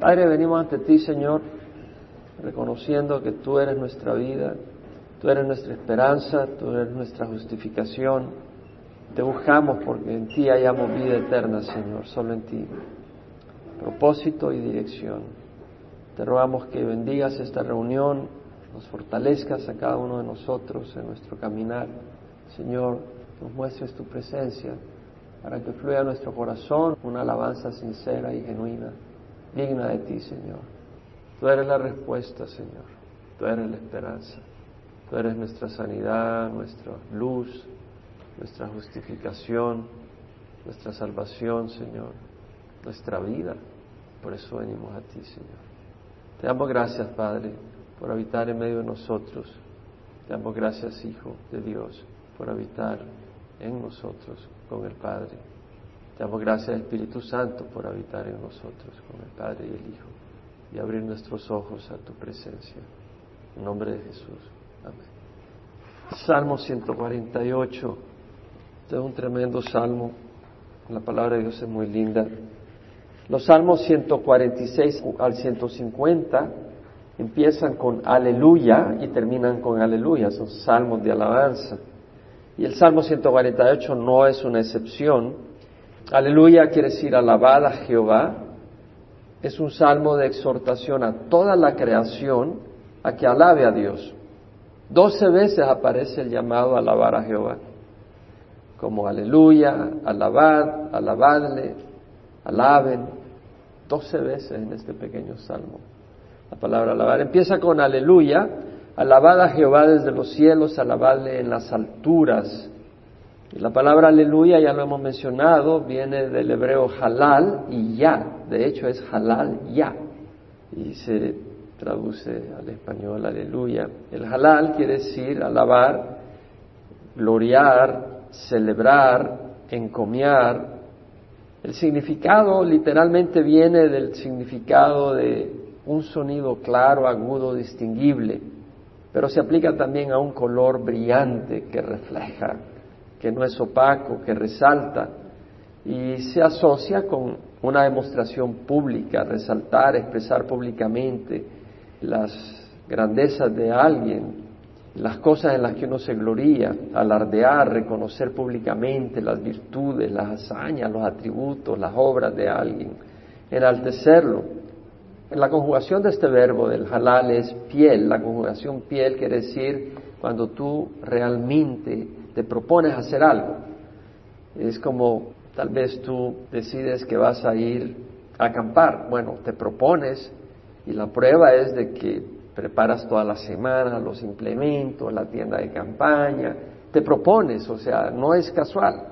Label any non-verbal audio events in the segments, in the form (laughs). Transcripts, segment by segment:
Padre, venimos ante ti, Señor, reconociendo que tú eres nuestra vida, tú eres nuestra esperanza, tú eres nuestra justificación. Te buscamos porque en ti hayamos vida eterna, Señor, solo en ti. Propósito y dirección. Te rogamos que bendigas esta reunión, nos fortalezcas a cada uno de nosotros en nuestro caminar. Señor, nos muestres tu presencia para que fluya a nuestro corazón una alabanza sincera y genuina, digna de ti, Señor. Tú eres la respuesta, Señor. Tú eres la esperanza. Tú eres nuestra sanidad, nuestra luz, nuestra justificación, nuestra salvación, Señor, nuestra vida. Por eso venimos a ti, Señor. Te damos gracias, Padre, por habitar en medio de nosotros. Te damos gracias, Hijo de Dios, por habitar en nosotros con el Padre. Damos gracias, Espíritu Santo, por habitar en nosotros con el Padre y el Hijo y abrir nuestros ojos a tu presencia. En nombre de Jesús. Amén. Salmo 148. Este es un tremendo salmo. La palabra de Dios es muy linda. Los salmos 146 al 150 empiezan con aleluya y terminan con aleluya. Son salmos de alabanza. Y el Salmo 148 no es una excepción. Aleluya quiere decir alabad a Jehová. Es un salmo de exhortación a toda la creación a que alabe a Dios. Doce veces aparece el llamado alabar a Jehová, como aleluya, alabad, alabadle, alaben, doce veces en este pequeño salmo. La palabra alabar empieza con aleluya, Alabad a Jehová desde los cielos, alabadle en las alturas. La palabra aleluya, ya lo hemos mencionado, viene del hebreo halal y ya. De hecho es halal ya. Y se traduce al español aleluya. El halal quiere decir alabar, gloriar, celebrar, encomiar. El significado literalmente viene del significado de un sonido claro, agudo, distinguible pero se aplica también a un color brillante que refleja, que no es opaco, que resalta y se asocia con una demostración pública, resaltar, expresar públicamente las grandezas de alguien, las cosas en las que uno se gloría, alardear, reconocer públicamente las virtudes, las hazañas, los atributos, las obras de alguien, enaltecerlo. La conjugación de este verbo del halal es piel. La conjugación piel quiere decir cuando tú realmente te propones hacer algo. Es como tal vez tú decides que vas a ir a acampar. Bueno, te propones y la prueba es de que preparas toda la semana los implementos, la tienda de campaña. Te propones, o sea, no es casual.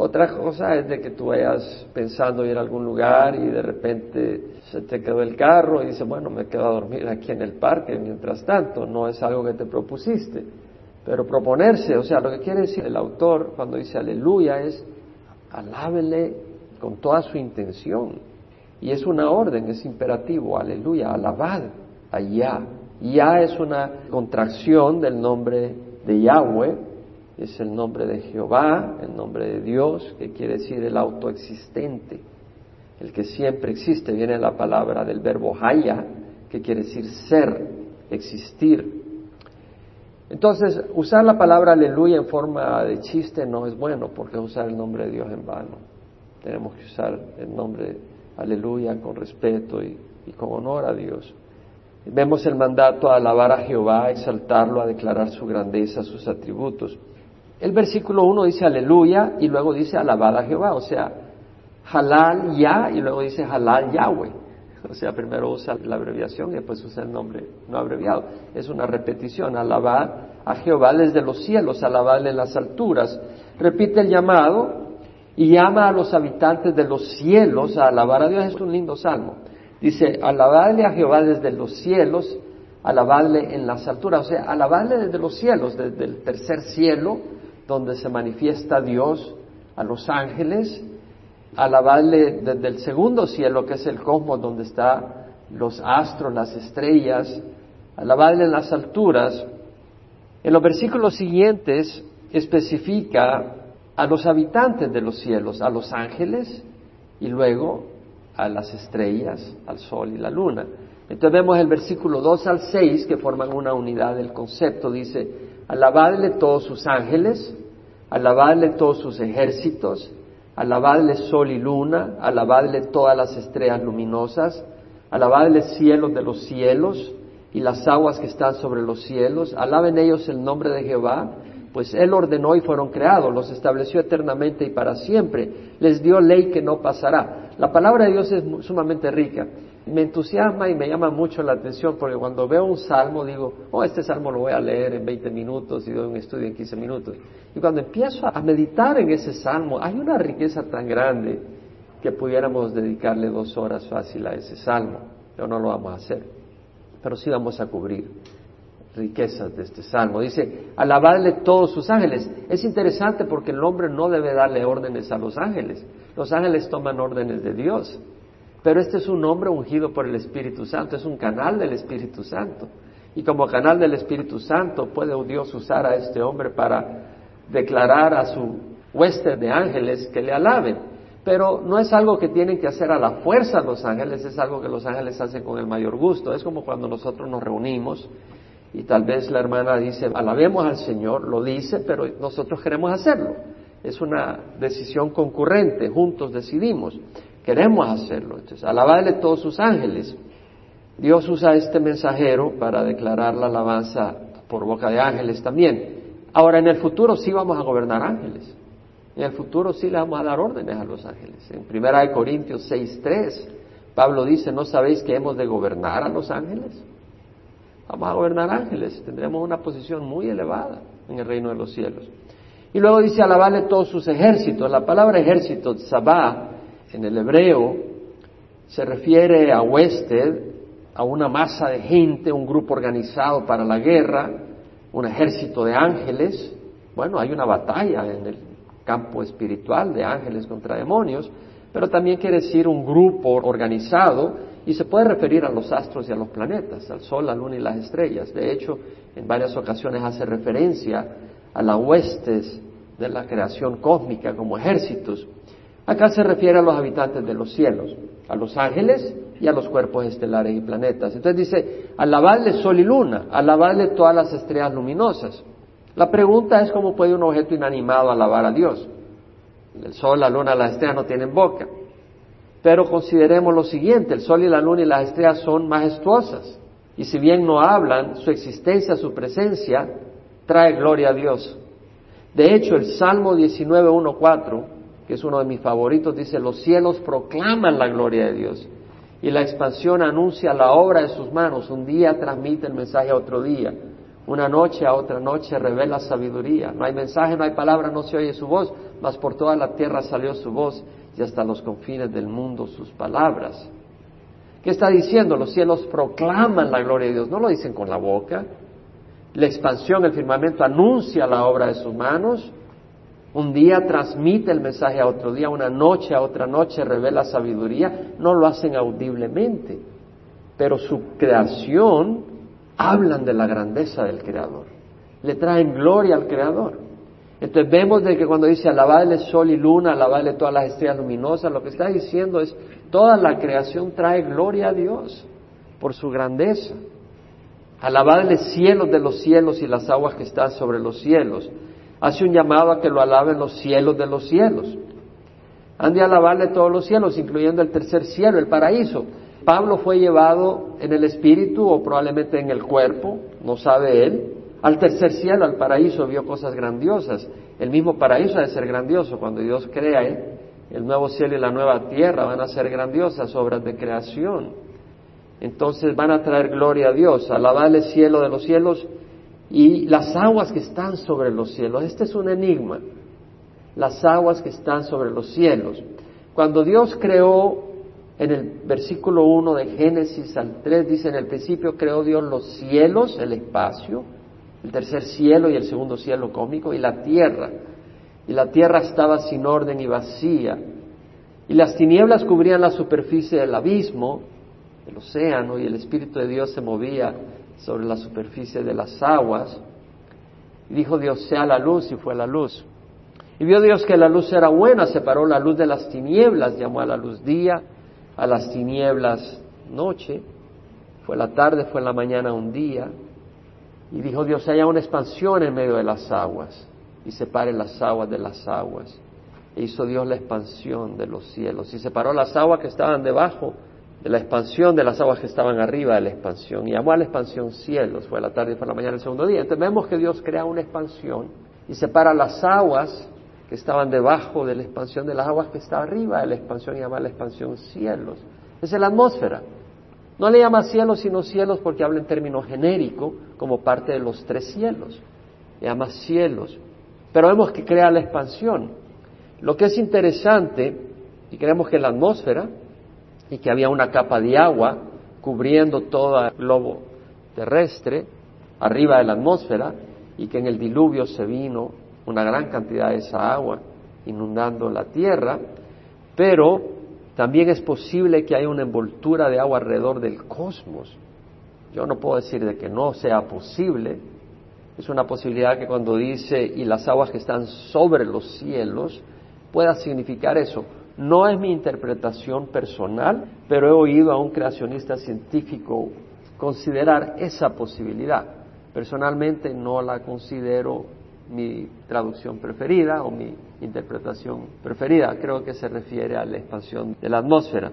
Otra cosa es de que tú vayas pensando ir a algún lugar y de repente se te quedó el carro y dices, bueno, me quedo a dormir aquí en el parque mientras tanto, no es algo que te propusiste. Pero proponerse, o sea, lo que quiere decir el autor cuando dice aleluya es alábele con toda su intención. Y es una orden, es imperativo, aleluya, alabad allá. Ya es una contracción del nombre de Yahweh, es el nombre de Jehová, el nombre de Dios, que quiere decir el autoexistente, el que siempre existe. Viene la palabra del verbo haya, que quiere decir ser, existir. Entonces, usar la palabra aleluya en forma de chiste no es bueno, porque usar el nombre de Dios en vano. Tenemos que usar el nombre aleluya con respeto y, con honor a Dios. Vemos el mandato a alabar a Jehová, a exaltarlo, a declarar su grandeza, sus atributos. El versículo 1 dice aleluya y luego dice alabada a Jehová, o sea, halal ya y luego dice halal Yahweh. (laughs) O sea, primero usa la abreviación y después usa el nombre no abreviado. Es una repetición, alabad a Jehová desde los cielos, alabadle en las alturas. Repite el llamado y llama a los habitantes de los cielos a alabar a Dios. Es un lindo salmo. Dice, alabadle a Jehová desde los cielos, alabadle en las alturas. O sea, alabadle desde los cielos, desde el tercer cielo, donde se manifiesta Dios a los ángeles, alabarle desde el segundo cielo, que es el cosmos, donde están los astros, las estrellas, alabarle en las alturas. En los versículos siguientes especifica a los habitantes de los cielos, a los ángeles y luego a las estrellas, al sol y la luna. Entonces vemos el versículo 2 al 6 que forman una unidad del concepto. Dice, alabadle todos sus ángeles, alabadle todos sus ejércitos, alabadle sol y luna, alabadle todas las estrellas luminosas, alabadle cielos de los cielos y las aguas que están sobre los cielos, alaben ellos el nombre de Jehová, pues Él ordenó y fueron creados, los estableció eternamente y para siempre, les dio ley que no pasará. La palabra de Dios es sumamente rica. Me entusiasma y me llama mucho la atención porque cuando veo un salmo digo, oh, este salmo lo voy a leer en 20 minutos y doy un estudio en 15 minutos. Y cuando empiezo a meditar en ese salmo, hay una riqueza tan grande que pudiéramos dedicarle dos horas fácil a ese salmo, pero no lo vamos a hacer. Pero sí vamos a cubrir riquezas de este salmo. Dice, alabadle todos sus ángeles. Es interesante porque el hombre no debe darle órdenes a los ángeles. Los ángeles toman órdenes de Dios. Pero este es un hombre ungido por el Espíritu Santo, es un canal del Espíritu Santo. Y como canal del Espíritu Santo puede Dios usar a este hombre para declarar a su hueste de ángeles que le alaben. Pero no es algo que tienen que hacer a la fuerza los ángeles, es algo que los ángeles hacen con el mayor gusto. Es como cuando nosotros nos reunimos y tal vez la hermana dice, alabemos al Señor, lo dice, pero nosotros queremos hacerlo. Es una decisión concurrente, juntos decidimos, queremos hacerlo. Entonces, alabadle todos sus ángeles. Dios usa este mensajero para declarar la alabanza por boca de ángeles también. Ahora, en el futuro sí vamos a gobernar ángeles. En el futuro sí le vamos a dar órdenes a los ángeles. En 1 Corintios 6.3, Pablo dice, ¿no sabéis que hemos de gobernar a los ángeles? Vamos a gobernar ángeles, tendremos una posición muy elevada en el reino de los cielos. Y luego dice alabarle todos sus ejércitos. La palabra ejército, sabá, en el hebreo, se refiere a huested, a una masa de gente, un grupo organizado para la guerra, un ejército de ángeles. Bueno, hay una batalla en el campo espiritual de ángeles contra demonios, pero también quiere decir un grupo organizado y se puede referir a los astros y a los planetas, al Sol, la Luna y las estrellas. De hecho, en varias ocasiones hace referencia a las huestes de la creación cósmica como ejércitos. Acá se refiere a los habitantes de los cielos, a los ángeles y a los cuerpos estelares y planetas. Entonces dice, alabadle sol y luna, alabadle todas las estrellas luminosas. La pregunta es cómo puede un objeto inanimado alabar a Dios. El sol, la luna, las estrellas no tienen boca. Pero consideremos lo siguiente, el sol y la luna y las estrellas son majestuosas. Y si bien no hablan, su existencia, su presencia, trae gloria a Dios. De hecho, el Salmo 19.1.4, que es uno de mis favoritos, dice, los cielos proclaman la gloria de Dios y la expansión anuncia la obra de sus manos. Un día transmite el mensaje a otro día. Una noche a otra noche revela sabiduría. No hay mensaje, no hay palabra, no se oye su voz, mas por toda la tierra salió su voz y hasta los confines del mundo sus palabras. ¿Qué está diciendo? Los cielos proclaman la gloria de Dios, no lo dicen con la boca. La expansión, el firmamento anuncia la obra de sus manos. Un día transmite el mensaje a otro día, una noche a otra noche revela sabiduría. No lo hacen audiblemente, pero su creación hablan de la grandeza del Creador. Le traen gloria al Creador. Entonces vemos de que cuando dice alabadle sol y luna, alabadle todas las estrellas luminosas, lo que está diciendo es toda la creación trae gloria a Dios por su grandeza. Alabadle cielos de los cielos y las aguas que están sobre los cielos. Hace un llamado a que lo alaben los cielos de los cielos. Han de alabarle todos los cielos, incluyendo el tercer cielo, el paraíso. Pablo fue llevado en el espíritu o probablemente en el cuerpo, no sabe él, al tercer cielo, al paraíso, vio cosas grandiosas. El mismo paraíso ha de ser grandioso. Cuando Dios crea el nuevo cielo y la nueva tierra, van a ser grandiosas obras de creación. Entonces van a traer gloria a Dios, alabarle cielo de los cielos y las aguas que están sobre los cielos. Este es un enigma. Las aguas que están sobre los cielos. Cuando Dios creó en el versículo 1 de Génesis al 3 dice, en el principio creó Dios los cielos, el espacio, el tercer cielo y el segundo cielo cómico y la tierra. Y la tierra estaba sin orden y vacía. Y las tinieblas cubrían la superficie del abismo, el océano, y el Espíritu de Dios se movía sobre la superficie de las aguas. Y dijo Dios, sea la luz, y fue la luz. Y vio Dios que la luz era buena, separó la luz de las tinieblas, llamó a la luz día, a las tinieblas noche, fue la tarde, fue la mañana un día, y dijo Dios, haya una expansión en medio de las aguas, y separe las aguas de las aguas. E hizo Dios la expansión de los cielos, y separó las aguas que estaban debajo de la expansión de las aguas que estaban arriba de la expansión, y llamó a la expansión cielos, fue la tarde y fue la mañana el segundo día. Entonces vemos que Dios crea una expansión y separa las aguas que estaban debajo de la expansión de las aguas que está arriba de la expansión y llama la expansión cielos. Esa es la atmósfera. No le llama cielos sino cielos porque habla en términos genérico como parte de los tres cielos. Le llama cielos. Pero vemos que crea la expansión. Lo que es interesante, y creemos que la atmósfera, y que había una capa de agua cubriendo todo el globo terrestre, arriba de la atmósfera, y que en el diluvio se vino una gran cantidad de esa agua inundando la tierra, pero también es posible que haya una envoltura de agua alrededor del cosmos. Yo no puedo decir de que no sea posible. Es una posibilidad que cuando dice y las aguas que están sobre los cielos pueda significar eso. No es mi interpretación personal, pero he oído a un creacionista científico considerar esa posibilidad. Personalmente no la considero mi traducción preferida o mi interpretación preferida. Creo que se refiere a la expansión de la atmósfera.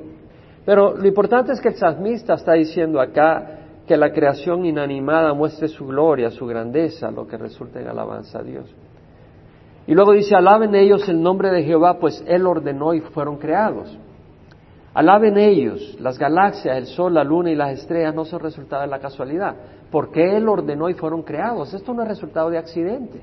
Pero lo importante es que el salmista está diciendo acá que la creación inanimada muestre su gloria, su grandeza, lo que resulta en alabanza a Dios. Y luego dice, alaben ellos el nombre de Jehová, pues Él ordenó y fueron creados. Alaben ellos, las galaxias, el sol, la luna y las estrellas no son resultado de la casualidad, porque Él ordenó y fueron creados. Esto no es resultado de accidente.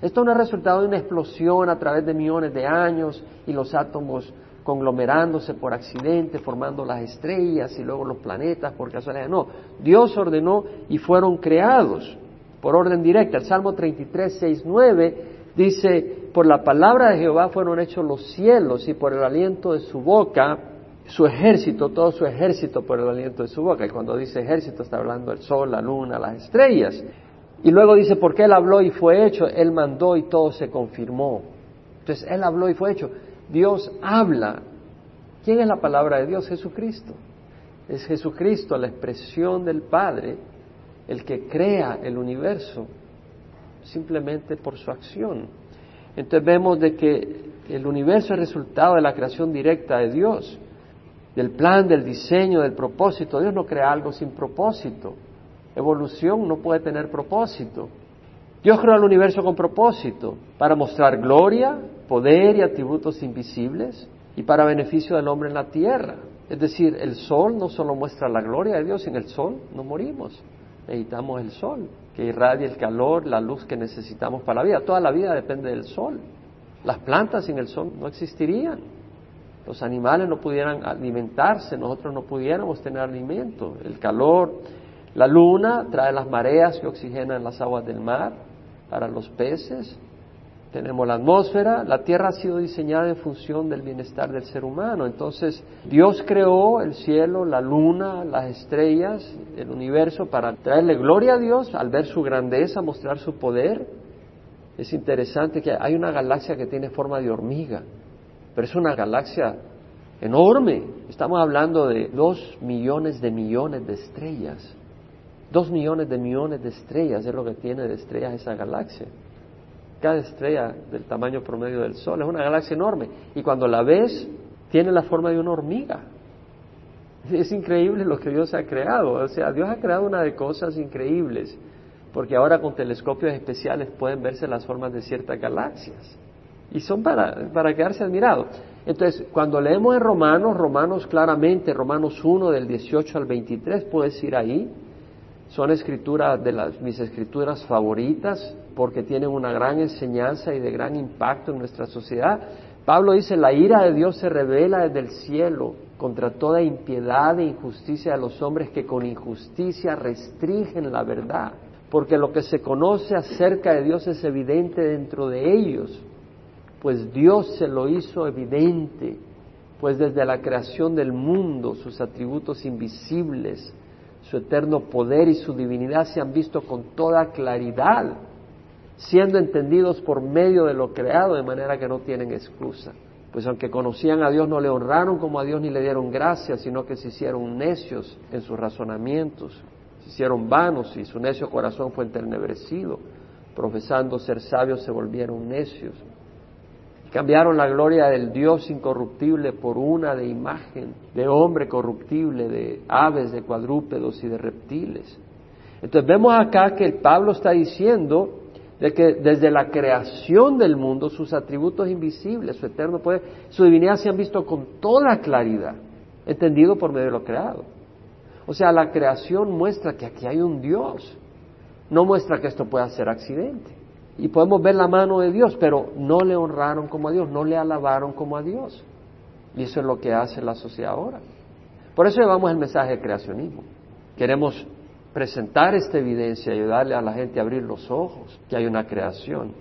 Esto no es resultado de una explosión a través de millones de años y los átomos conglomerándose por accidente, formando las estrellas y luego los planetas por casualidad. No, Dios ordenó y fueron creados por orden directa. El Salmo 33, 6, 9 dice, por la palabra de Jehová fueron hechos los cielos y por el aliento de su boca su ejército, todo su ejército por el aliento de su boca. Y cuando dice ejército está hablando del sol, la luna, las estrellas. Y luego dice, porque Él habló y fue hecho, Él mandó y todo se confirmó. Entonces, Él habló y fue hecho. Dios habla. ¿Quién es la palabra de Dios? Jesucristo. Es Jesucristo, la expresión del Padre, el que crea el universo, simplemente por su acción. Entonces vemos de que el universo es resultado de la creación directa de Dios, del plan, del diseño, del propósito. Dios no crea algo sin propósito. Evolución no puede tener propósito. Dios creó el universo con propósito, para mostrar gloria, poder y atributos invisibles y para beneficio del hombre en la tierra. Es decir, el sol no solo muestra la gloria de Dios, sin el sol no morimos. Necesitamos el sol, que irradie el calor, la luz que necesitamos para la vida. Toda la vida depende del sol. Las plantas sin el sol no existirían. Los animales no pudieran alimentarse, nosotros no pudiéramos tener alimento. El calor, la luna trae las mareas que oxigenan las aguas del mar para los peces. Tenemos la atmósfera. La Tierra ha sido diseñada en función del bienestar del ser humano. Entonces, Dios creó el cielo, la luna, las estrellas, el universo para traerle gloria a Dios al ver su grandeza, mostrar su poder. Es interesante que hay una galaxia que tiene forma de hormiga, pero es una galaxia enorme. Estamos hablando de dos millones de millones de estrellas. Dos millones de millones de estrellas es lo que tiene de estrellas esa galaxia. Cada estrella del tamaño promedio del Sol es una galaxia enorme. Y cuando la ves, tiene la forma de una hormiga. Es increíble lo que Dios ha creado. O sea, Dios ha creado una de cosas increíbles. Porque ahora con telescopios especiales pueden verse las formas de ciertas galaxias. Y son para, para quedarse admirados. Entonces, cuando leemos en Romanos, Romanos claramente, Romanos 1 del 18 al 23, puedes ir ahí, son escrituras de las, mis escrituras favoritas porque tienen una gran enseñanza y de gran impacto en nuestra sociedad. Pablo dice, la ira de Dios se revela desde el cielo contra toda impiedad e injusticia de los hombres que con injusticia restringen la verdad, porque lo que se conoce acerca de Dios es evidente dentro de ellos, pues Dios se lo hizo evidente, pues desde la creación del mundo sus atributos invisibles, su eterno poder y su divinidad se han visto con toda claridad, siendo entendidos por medio de lo creado, de manera que no tienen excusa. Pues aunque conocían a Dios, no le honraron como a Dios ni le dieron gracias, sino que se hicieron necios en sus razonamientos, se hicieron vanos y su necio corazón fue enternebrecido. Profesando ser sabios, se volvieron necios. Cambiaron la gloria del Dios incorruptible por una de imagen de hombre corruptible, de aves, de cuadrúpedos y de reptiles. Entonces vemos acá que Pablo está diciendo de que desde la creación del mundo sus atributos invisibles, su eterno poder, su divinidad se han visto con toda claridad, entendido por medio de lo creado. O sea, la creación muestra que aquí hay un Dios, no muestra que esto pueda ser accidente. Y podemos ver la mano de Dios, pero no le honraron como a Dios, no le alabaron como a Dios. Y eso es lo que hace la sociedad ahora. Por eso llevamos el mensaje de creacionismo. Queremos presentar esta evidencia, ayudarle a la gente a abrir los ojos, que hay una creación.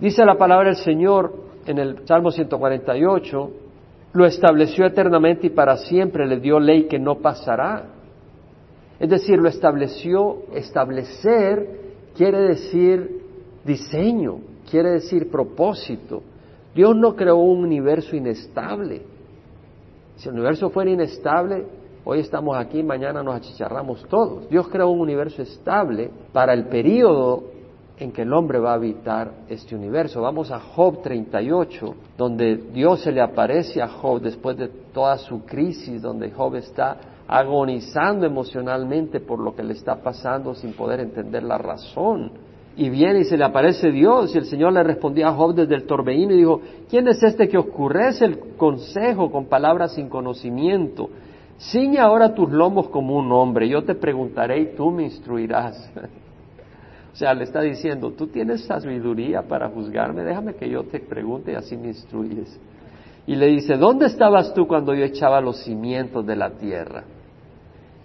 Dice la palabra del Señor en el Salmo 148, lo estableció eternamente y para siempre le dio ley que no pasará. Es decir, lo estableció, establecer quiere decir diseño, quiere decir propósito. Dios no creó un universo inestable. Si el universo fuera inestable, Hoy estamos aquí, mañana nos achicharramos todos. Dios creó un universo estable para el periodo en que el hombre va a habitar este universo. Vamos a Job 38, donde Dios se le aparece a Job después de toda su crisis, donde Job está agonizando emocionalmente por lo que le está pasando sin poder entender la razón. Y viene y se le aparece Dios y el Señor le respondía a Job desde el torbellino y dijo, ¿quién es este que oscurece el consejo con palabras sin conocimiento? Ciña ahora tus lomos como un hombre, yo te preguntaré y tú me instruirás. (laughs) o sea, le está diciendo, tú tienes sabiduría para juzgarme, déjame que yo te pregunte y así me instruyes. Y le dice, ¿dónde estabas tú cuando yo echaba los cimientos de la tierra?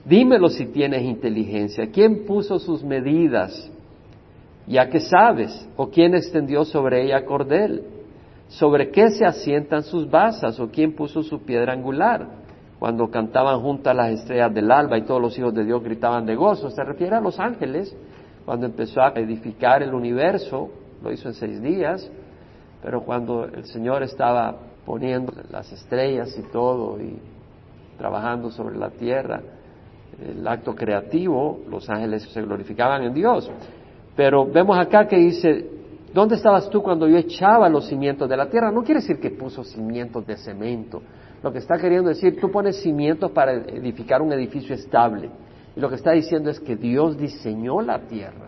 Dímelo si tienes inteligencia. ¿Quién puso sus medidas? Ya que sabes, o quién extendió sobre ella cordel, sobre qué se asientan sus basas, o quién puso su piedra angular cuando cantaban juntas las estrellas del alba y todos los hijos de Dios gritaban de gozo. Se refiere a los ángeles, cuando empezó a edificar el universo, lo hizo en seis días, pero cuando el Señor estaba poniendo las estrellas y todo y trabajando sobre la tierra, el acto creativo, los ángeles se glorificaban en Dios. Pero vemos acá que dice, ¿dónde estabas tú cuando yo echaba los cimientos de la tierra? No quiere decir que puso cimientos de cemento, lo que está queriendo decir, tú pones cimientos para edificar un edificio estable. Y lo que está diciendo es que Dios diseñó la tierra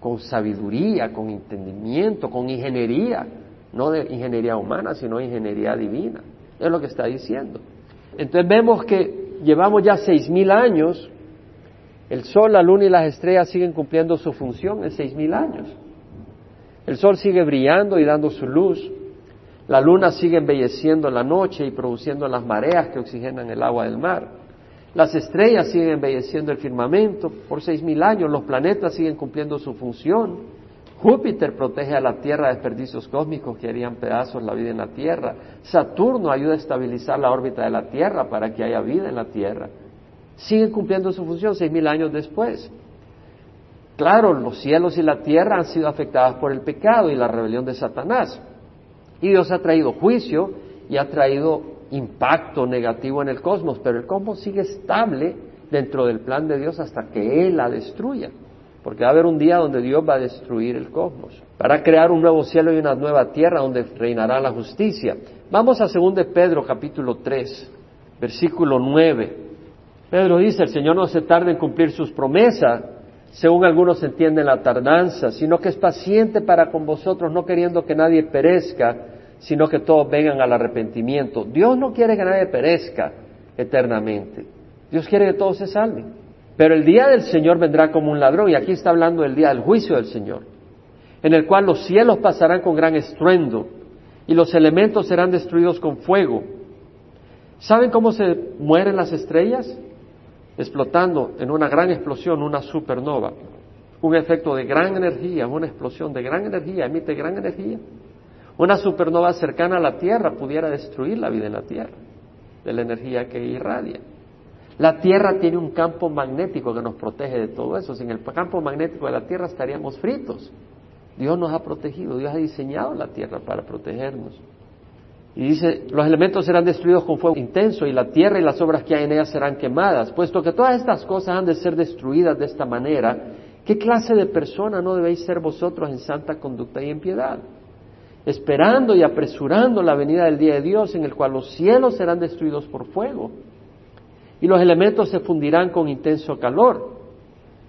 con sabiduría, con entendimiento, con ingeniería, no de ingeniería humana, sino ingeniería divina. Es lo que está diciendo. Entonces vemos que llevamos ya seis mil años, el sol, la luna y las estrellas siguen cumpliendo su función en seis mil años. El sol sigue brillando y dando su luz. La luna sigue embelleciendo la noche y produciendo las mareas que oxigenan el agua del mar. Las estrellas siguen embelleciendo el firmamento por seis mil años. Los planetas siguen cumpliendo su función. Júpiter protege a la Tierra de desperdicios cósmicos que harían pedazos la vida en la Tierra. Saturno ayuda a estabilizar la órbita de la Tierra para que haya vida en la Tierra. Siguen cumpliendo su función seis mil años después. Claro, los cielos y la tierra han sido afectadas por el pecado y la rebelión de Satanás. Y Dios ha traído juicio y ha traído impacto negativo en el cosmos, pero el cosmos sigue estable dentro del plan de Dios hasta que Él la destruya. Porque va a haber un día donde Dios va a destruir el cosmos, para crear un nuevo cielo y una nueva tierra donde reinará la justicia. Vamos a 2 de Pedro capítulo 3, versículo 9. Pedro dice, el Señor no se tarda en cumplir sus promesas, según algunos entienden la tardanza, sino que es paciente para con vosotros, no queriendo que nadie perezca, sino que todos vengan al arrepentimiento. Dios no quiere que nadie perezca eternamente. Dios quiere que todos se salven. Pero el día del Señor vendrá como un ladrón, y aquí está hablando del día del juicio del Señor, en el cual los cielos pasarán con gran estruendo, y los elementos serán destruidos con fuego. ¿Saben cómo se mueren las estrellas? Explotando en una gran explosión, una supernova. Un efecto de gran energía, una explosión de gran energía, emite gran energía. Una supernova cercana a la Tierra pudiera destruir la vida en la Tierra, de la energía que irradia. La Tierra tiene un campo magnético que nos protege de todo eso. Sin el campo magnético de la Tierra estaríamos fritos. Dios nos ha protegido, Dios ha diseñado la Tierra para protegernos. Y dice, los elementos serán destruidos con fuego intenso y la tierra y las obras que hay en ella serán quemadas. Puesto que todas estas cosas han de ser destruidas de esta manera, ¿qué clase de persona no debéis ser vosotros en santa conducta y en piedad? Esperando y apresurando la venida del día de Dios en el cual los cielos serán destruidos por fuego y los elementos se fundirán con intenso calor.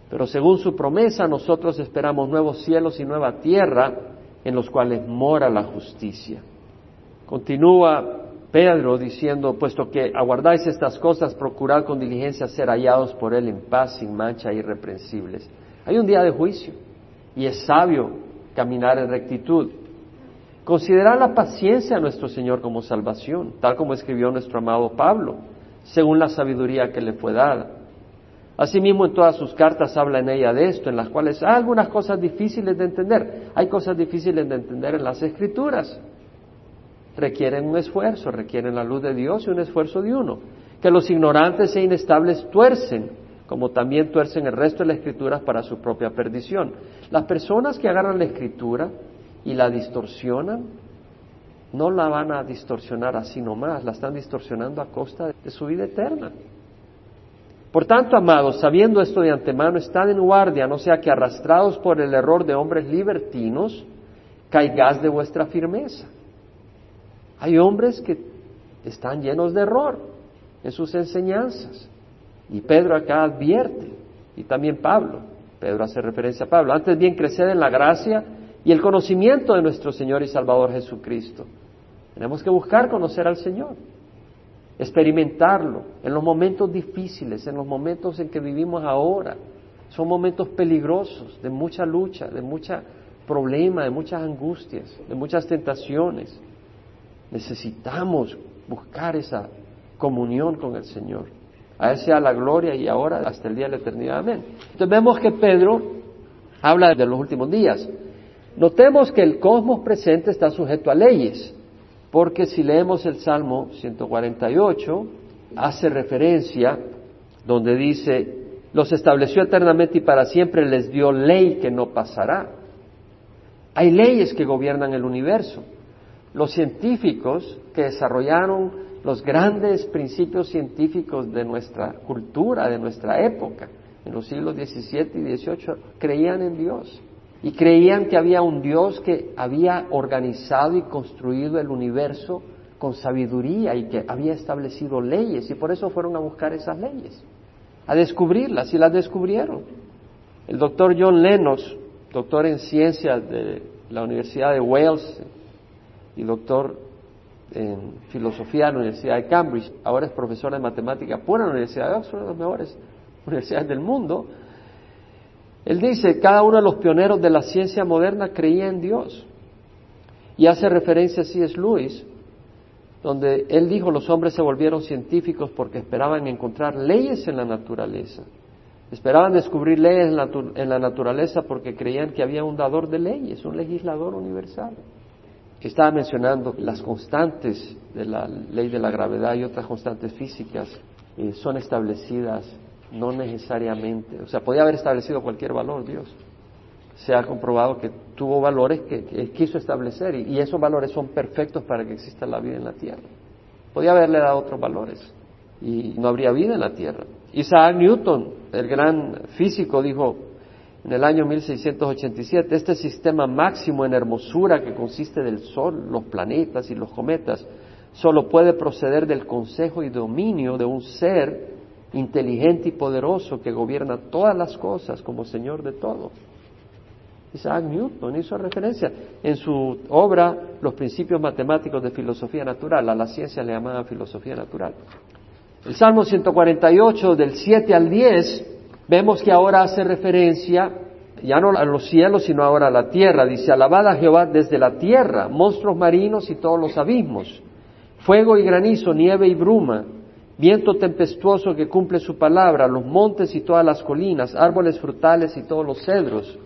Pero según su promesa, nosotros esperamos nuevos cielos y nueva tierra en los cuales mora la justicia. Continúa Pedro diciendo, puesto que aguardáis estas cosas, procurad con diligencia ser hallados por Él en paz, sin mancha, irreprensibles. Hay un día de juicio y es sabio caminar en rectitud. Considerad la paciencia de nuestro Señor como salvación, tal como escribió nuestro amado Pablo, según la sabiduría que le fue dada. Asimismo, en todas sus cartas habla en ella de esto, en las cuales hay algunas cosas difíciles de entender. Hay cosas difíciles de entender en las Escrituras requieren un esfuerzo, requieren la luz de Dios y un esfuerzo de uno. Que los ignorantes e inestables tuercen, como también tuercen el resto de las escrituras para su propia perdición. Las personas que agarran la escritura y la distorsionan, no la van a distorsionar así nomás, la están distorsionando a costa de su vida eterna. Por tanto, amados, sabiendo esto de antemano, estad en guardia, no sea que arrastrados por el error de hombres libertinos, caigáis de vuestra firmeza. Hay hombres que están llenos de error en sus enseñanzas. Y Pedro acá advierte, y también Pablo, Pedro hace referencia a Pablo, antes bien crecer en la gracia y el conocimiento de nuestro Señor y Salvador Jesucristo. Tenemos que buscar conocer al Señor, experimentarlo en los momentos difíciles, en los momentos en que vivimos ahora. Son momentos peligrosos, de mucha lucha, de mucha problema, de muchas angustias, de muchas tentaciones. Necesitamos buscar esa comunión con el Señor. A Él sea la gloria y ahora hasta el día de la eternidad. Amén. Entonces vemos que Pedro habla de los últimos días. Notemos que el cosmos presente está sujeto a leyes, porque si leemos el Salmo 148, hace referencia donde dice, los estableció eternamente y para siempre les dio ley que no pasará. Hay leyes que gobiernan el universo los científicos que desarrollaron los grandes principios científicos de nuestra cultura, de nuestra época, en los siglos XVII y XVIII, creían en Dios. Y creían que había un Dios que había organizado y construido el universo con sabiduría y que había establecido leyes. Y por eso fueron a buscar esas leyes, a descubrirlas y las descubrieron. El doctor John Lennox, doctor en ciencias de la Universidad de Wales, y doctor en filosofía en la Universidad de Cambridge, ahora es profesor de matemática pura en la Universidad de Oxford, una de las mejores universidades del mundo. Él dice, cada uno de los pioneros de la ciencia moderna creía en Dios. Y hace referencia a C.S. Lewis, donde él dijo, los hombres se volvieron científicos porque esperaban encontrar leyes en la naturaleza. Esperaban descubrir leyes en la naturaleza porque creían que había un dador de leyes, un legislador universal estaba mencionando las constantes de la ley de la gravedad y otras constantes físicas eh, son establecidas no necesariamente, o sea, podía haber establecido cualquier valor Dios. Se ha comprobado que tuvo valores que, quiso establecer y, y, esos valores son perfectos para que exista la vida en la tierra. Podía haberle dado otros valores y no habría vida en la tierra. Isaac Newton, el gran físico, dijo, en el año 1687, este sistema máximo en hermosura que consiste del Sol, los planetas y los cometas, solo puede proceder del consejo y dominio de un ser inteligente y poderoso que gobierna todas las cosas como Señor de todo. Isaac Newton hizo referencia en su obra Los principios matemáticos de filosofía natural, a la ciencia le llamaba filosofía natural. El Salmo 148 del 7 al 10 vemos que ahora hace referencia ya no a los cielos, sino ahora a la tierra. Dice, alabada a Jehová desde la tierra, monstruos marinos y todos los abismos, fuego y granizo, nieve y bruma, viento tempestuoso que cumple su palabra, los montes y todas las colinas, árboles frutales y todos los cedros,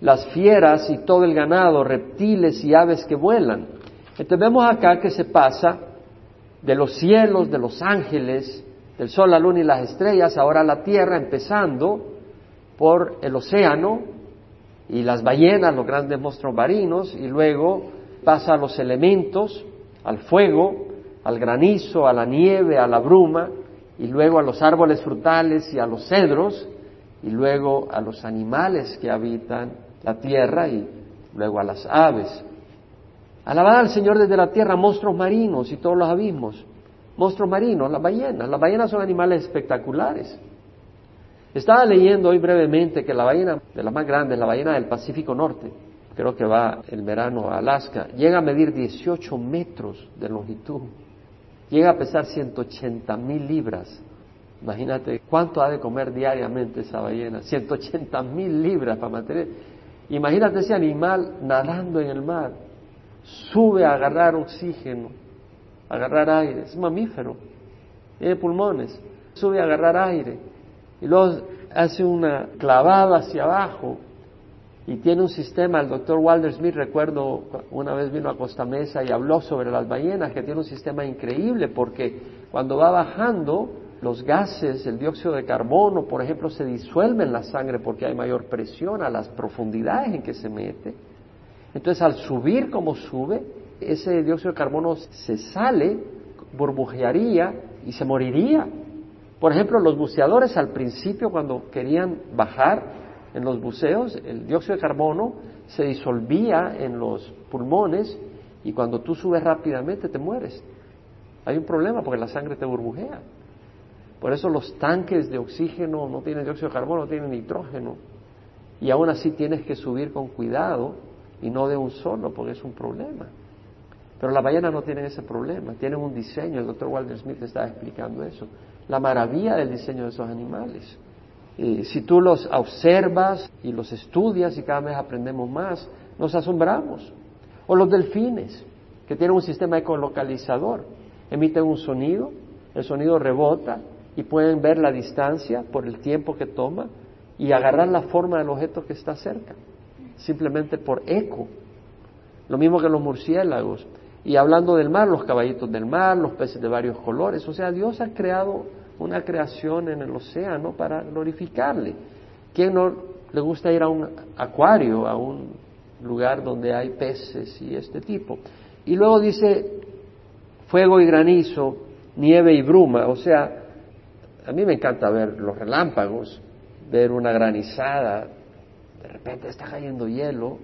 las fieras y todo el ganado, reptiles y aves que vuelan. Entonces vemos acá que se pasa de los cielos, de los ángeles, del sol, la luna y las estrellas, ahora la tierra, empezando por el océano y las ballenas, los grandes monstruos marinos, y luego pasa a los elementos, al fuego, al granizo, a la nieve, a la bruma, y luego a los árboles frutales y a los cedros, y luego a los animales que habitan la tierra y luego a las aves. Alabad al Señor desde la tierra, monstruos marinos y todos los abismos. Monstruos marinos, las ballenas. Las ballenas son animales espectaculares. Estaba leyendo hoy brevemente que la ballena de las más grandes, la ballena del Pacífico Norte, creo que va el verano a Alaska, llega a medir 18 metros de longitud. Llega a pesar 180 mil libras. Imagínate cuánto ha de comer diariamente esa ballena. 180 mil libras para mantener. Imagínate ese animal nadando en el mar. Sube a agarrar oxígeno, agarrar aire. Es mamífero. Tiene pulmones. Sube a agarrar aire y luego hace una clavada hacia abajo y tiene un sistema, el doctor Walter Smith, recuerdo, una vez vino a Costa Mesa y habló sobre las ballenas, que tiene un sistema increíble porque cuando va bajando, los gases, el dióxido de carbono, por ejemplo, se disuelven en la sangre porque hay mayor presión a las profundidades en que se mete. Entonces, al subir como sube, ese dióxido de carbono se sale, burbujearía y se moriría. Por ejemplo, los buceadores al principio cuando querían bajar en los buceos, el dióxido de carbono se disolvía en los pulmones y cuando tú subes rápidamente te mueres. Hay un problema porque la sangre te burbujea. Por eso los tanques de oxígeno no tienen dióxido de carbono, tienen nitrógeno. Y aún así tienes que subir con cuidado y no de un solo porque es un problema. Pero las ballenas no tienen ese problema, tienen un diseño, el doctor Walter Smith estaba explicando eso la maravilla del diseño de esos animales. Si tú los observas y los estudias y cada vez aprendemos más, nos asombramos. O los delfines, que tienen un sistema ecolocalizador, emiten un sonido, el sonido rebota y pueden ver la distancia por el tiempo que toma y agarrar la forma del objeto que está cerca, simplemente por eco. Lo mismo que los murciélagos. Y hablando del mar, los caballitos del mar, los peces de varios colores. O sea, Dios ha creado una creación en el océano para glorificarle. ¿Quién no le gusta ir a un acuario, a un lugar donde hay peces y este tipo? Y luego dice fuego y granizo, nieve y bruma. O sea, a mí me encanta ver los relámpagos, ver una granizada, de repente está cayendo hielo,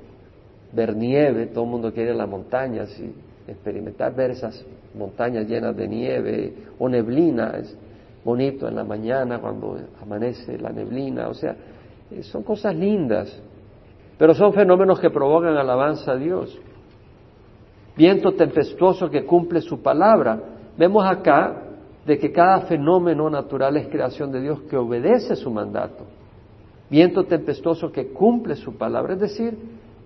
ver nieve, todo el mundo quiere las montañas y experimentar ver esas montañas llenas de nieve o neblina, es bonito en la mañana cuando amanece la neblina, o sea, eh, son cosas lindas, pero son fenómenos que provocan alabanza a Dios. Viento tempestuoso que cumple su palabra. Vemos acá de que cada fenómeno natural es creación de Dios que obedece su mandato. Viento tempestuoso que cumple su palabra, es decir,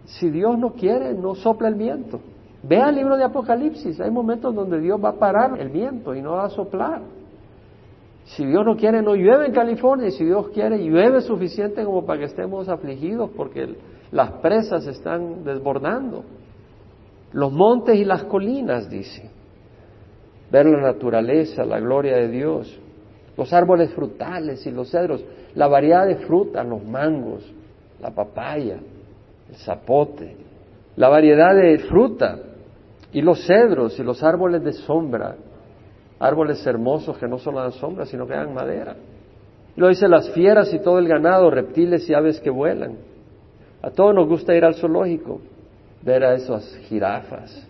si Dios no quiere, no sopla el viento. Vea el libro de Apocalipsis, hay momentos donde Dios va a parar el viento y no va a soplar. Si Dios no quiere, no llueve en California, y si Dios quiere, llueve suficiente como para que estemos afligidos porque las presas están desbordando. Los montes y las colinas, dice. Ver la naturaleza, la gloria de Dios, los árboles frutales y los cedros, la variedad de frutas, los mangos, la papaya, el zapote, la variedad de fruta, y los cedros y los árboles de sombra, árboles hermosos que no solo dan sombra, sino que dan madera. Lo dice las fieras y todo el ganado, reptiles y aves que vuelan. A todos nos gusta ir al zoológico, ver a esas jirafas,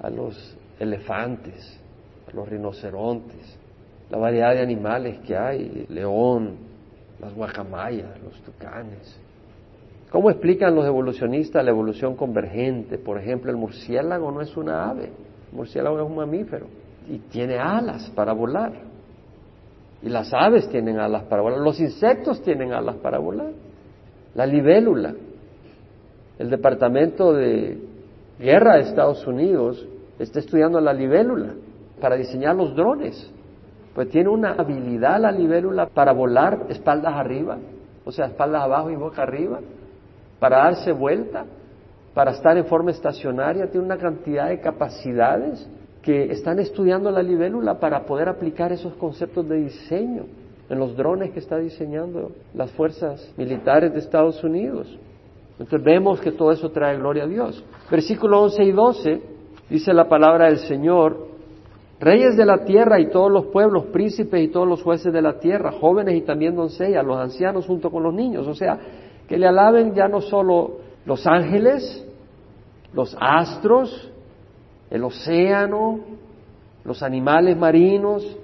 a los elefantes, a los rinocerontes, la variedad de animales que hay, león, las guacamayas, los tucanes. ¿Cómo explican los evolucionistas la evolución convergente? Por ejemplo, el murciélago no es una ave, el murciélago es un mamífero y tiene alas para volar. Y las aves tienen alas para volar, los insectos tienen alas para volar. La libélula, el Departamento de Guerra de Estados Unidos está estudiando la libélula para diseñar los drones. Pues tiene una habilidad la libélula para volar espaldas arriba, o sea, espaldas abajo y boca arriba para darse vuelta, para estar en forma estacionaria, tiene una cantidad de capacidades que están estudiando la libélula para poder aplicar esos conceptos de diseño en los drones que está diseñando las fuerzas militares de Estados Unidos. Entonces vemos que todo eso trae gloria a Dios. Versículo 11 y 12 Dice la palabra del Señor, reyes de la tierra y todos los pueblos, príncipes y todos los jueces de la tierra, jóvenes y también doncellas, los ancianos junto con los niños. O sea, que le alaben ya no solo los ángeles, los astros, el océano, los animales marinos,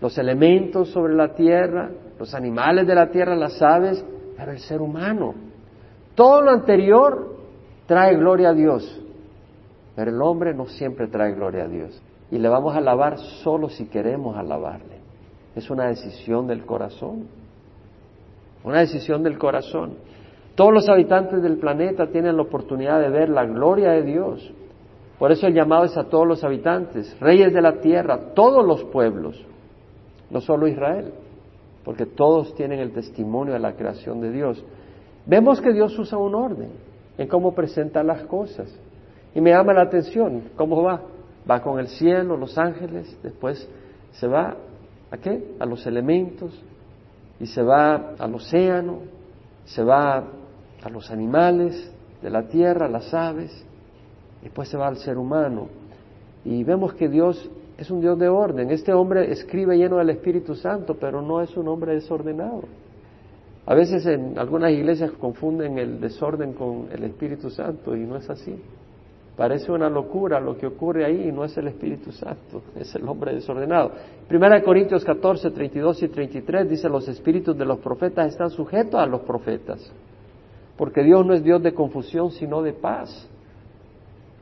los elementos sobre la tierra, los animales de la tierra, las aves, pero el ser humano. Todo lo anterior trae gloria a Dios, pero el hombre no siempre trae gloria a Dios. Y le vamos a alabar solo si queremos alabarle. Es una decisión del corazón. Una decisión del corazón. Todos los habitantes del planeta tienen la oportunidad de ver la gloria de Dios. Por eso el llamado es a todos los habitantes, reyes de la tierra, todos los pueblos, no solo Israel, porque todos tienen el testimonio de la creación de Dios. Vemos que Dios usa un orden en cómo presenta las cosas. Y me llama la atención, ¿cómo va? Va con el cielo, los ángeles, después se va a qué? A los elementos, y se va al océano, se va a los animales de la tierra, las aves, después se va al ser humano. Y vemos que Dios es un Dios de orden. Este hombre escribe lleno del Espíritu Santo, pero no es un hombre desordenado. A veces en algunas iglesias confunden el desorden con el Espíritu Santo y no es así. Parece una locura lo que ocurre ahí no es el Espíritu Santo, es el hombre desordenado. Primera de Corintios 14, 32 y 33 dice los espíritus de los profetas están sujetos a los profetas, porque Dios no es Dios de confusión, sino de paz,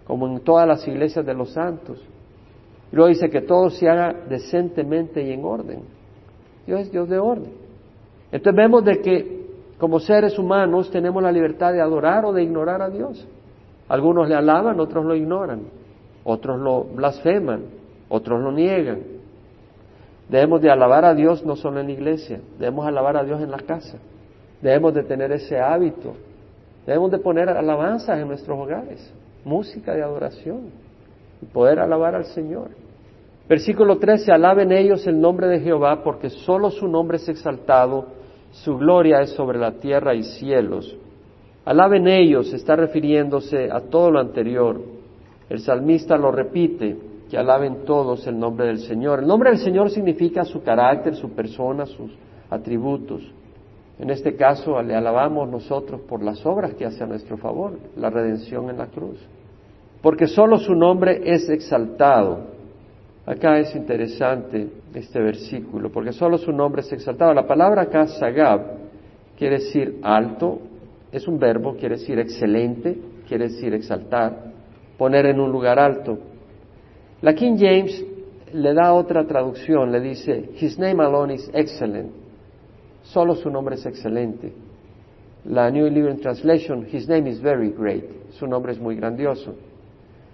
como en todas las iglesias de los santos. Y luego dice que todo se haga decentemente y en orden. Dios es Dios de orden. Entonces vemos de que como seres humanos tenemos la libertad de adorar o de ignorar a Dios. Algunos le alaban, otros lo ignoran, otros lo blasfeman, otros lo niegan. Debemos de alabar a Dios no solo en la iglesia, debemos alabar a Dios en la casa. Debemos de tener ese hábito. Debemos de poner alabanzas en nuestros hogares, música de adoración y poder alabar al Señor. Versículo 13, alaben ellos el nombre de Jehová porque solo su nombre es exaltado, su gloria es sobre la tierra y cielos. Alaben ellos, está refiriéndose a todo lo anterior. El salmista lo repite, que alaben todos el nombre del Señor. El nombre del Señor significa su carácter, su persona, sus atributos. En este caso le alabamos nosotros por las obras que hace a nuestro favor, la redención en la cruz. Porque solo su nombre es exaltado. Acá es interesante este versículo, porque solo su nombre es exaltado. La palabra acá, sagab, quiere decir alto, es un verbo, quiere decir excelente, quiere decir exaltar, poner en un lugar alto. La King James le da otra traducción, le dice, His name alone is excellent, solo su nombre es excelente. La New Living Translation, His name is very great, su nombre es muy grandioso.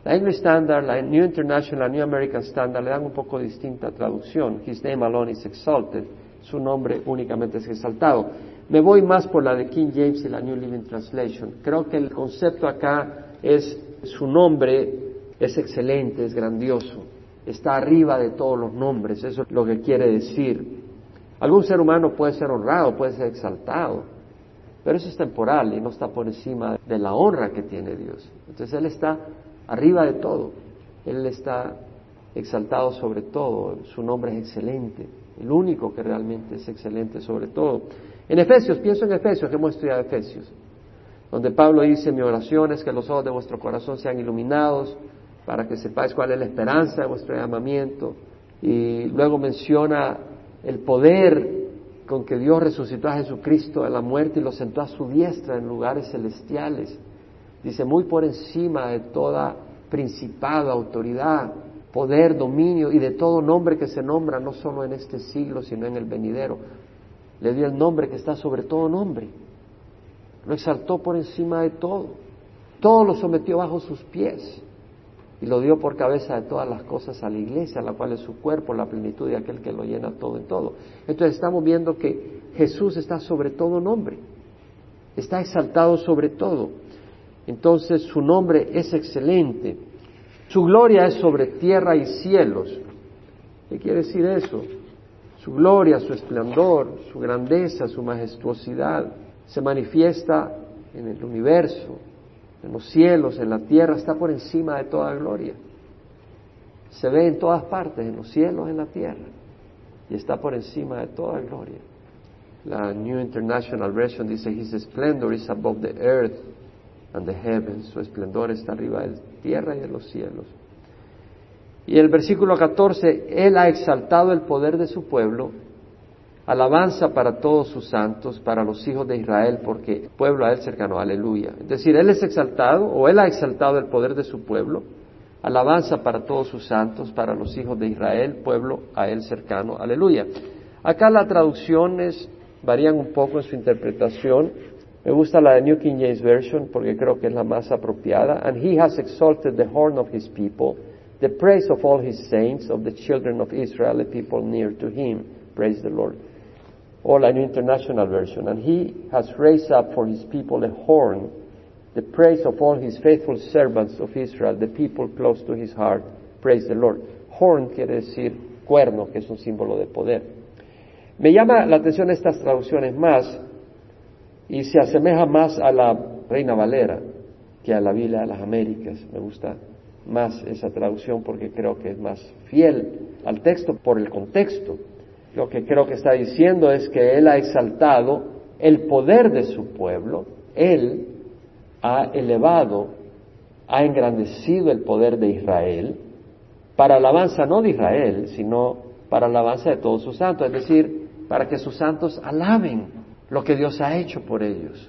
La English Standard, la New International, la New American Standard le dan un poco distinta traducción. His name alone is exalted. Su nombre únicamente es exaltado. Me voy más por la de King James y la New Living Translation. Creo que el concepto acá es su nombre es excelente, es grandioso, está arriba de todos los nombres, eso es lo que quiere decir. Algún ser humano puede ser honrado, puede ser exaltado, pero eso es temporal y no está por encima de la honra que tiene Dios. Entonces Él está arriba de todo, Él está exaltado sobre todo, su nombre es excelente, el único que realmente es excelente sobre todo. En Efesios, pienso en Efesios, que hemos estudiado Efesios, donde Pablo dice, mi oración es que los ojos de vuestro corazón sean iluminados para que sepáis cuál es la esperanza de vuestro llamamiento. Y luego menciona el poder con que Dios resucitó a Jesucristo de la muerte y lo sentó a su diestra en lugares celestiales. Dice, muy por encima de toda principado, autoridad, poder, dominio y de todo nombre que se nombra, no solo en este siglo, sino en el venidero le dio el nombre que está sobre todo nombre. Lo exaltó por encima de todo. Todo lo sometió bajo sus pies y lo dio por cabeza de todas las cosas a la iglesia, la cual es su cuerpo, la plenitud de aquel que lo llena todo en todo. Entonces estamos viendo que Jesús está sobre todo nombre, está exaltado sobre todo. Entonces su nombre es excelente, su gloria es sobre tierra y cielos. ¿Qué quiere decir eso? Su gloria, su esplendor, su grandeza, su majestuosidad se manifiesta en el universo, en los cielos, en la tierra, está por encima de toda gloria. Se ve en todas partes, en los cielos, en la tierra, y está por encima de toda gloria. La New International Version dice, His splendor is above the earth and the heavens. Su esplendor está arriba de la tierra y de los cielos. Y el versículo 14, Él ha exaltado el poder de su pueblo, alabanza para todos sus santos, para los hijos de Israel, porque pueblo a Él cercano, aleluya. Es decir, Él es exaltado, o Él ha exaltado el poder de su pueblo, alabanza para todos sus santos, para los hijos de Israel, pueblo a Él cercano, aleluya. Acá las traducciones varían un poco en su interpretación. Me gusta la de New King James Version porque creo que es la más apropiada. And he has exalted the horn of his people, the praise of all his saints, of the children of Israel, the people near to him. Praise the Lord. All New International Version. And he has raised up for his people a horn, the praise of all his faithful servants of Israel, the people close to his heart. Praise the Lord. Horn quiere decir cuerno, que es un símbolo de poder. Me llama la atención estas traducciones más y se asemeja más a la Reina Valera que a la Biblia de las Américas. Me gusta más esa traducción porque creo que es más fiel al texto por el contexto. Lo que creo que está diciendo es que Él ha exaltado el poder de su pueblo, Él ha elevado, ha engrandecido el poder de Israel para alabanza no de Israel, sino para alabanza de todos sus santos. Es decir, para que sus santos alaben lo que Dios ha hecho por ellos.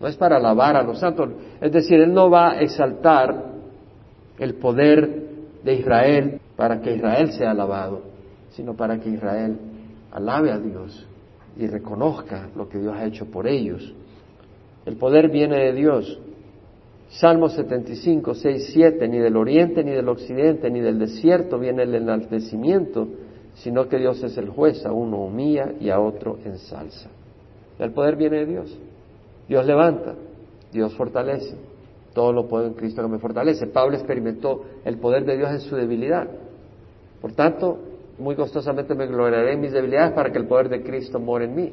No es para alabar a los santos, es decir, Él no va a exaltar el poder de Israel para que Israel sea alabado, sino para que Israel alabe a Dios y reconozca lo que Dios ha hecho por ellos. El poder viene de Dios. Salmo 75, 6, 7, ni del oriente, ni del occidente, ni del desierto viene el enaltecimiento sino que Dios es el juez, a uno humilla y a otro ensalza. El poder viene de Dios. Dios levanta, Dios fortalece. Todo lo puedo en Cristo que me fortalece. Pablo experimentó el poder de Dios en su debilidad. Por tanto, muy costosamente me gloriaré en mis debilidades para que el poder de Cristo more en mí.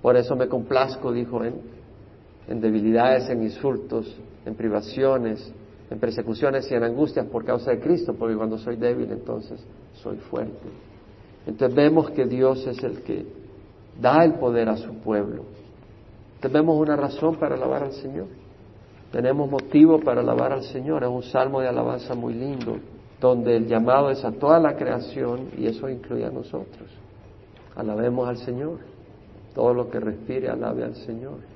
Por eso me complazco, dijo él, en debilidades, en insultos, en privaciones, en persecuciones y en angustias por causa de Cristo, porque cuando soy débil entonces soy fuerte. Entonces vemos que Dios es el que da el poder a su pueblo. Tenemos una razón para alabar al Señor. Tenemos motivo para alabar al Señor. Es un salmo de alabanza muy lindo, donde el llamado es a toda la creación y eso incluye a nosotros. Alabemos al Señor. Todo lo que respire, alabe al Señor.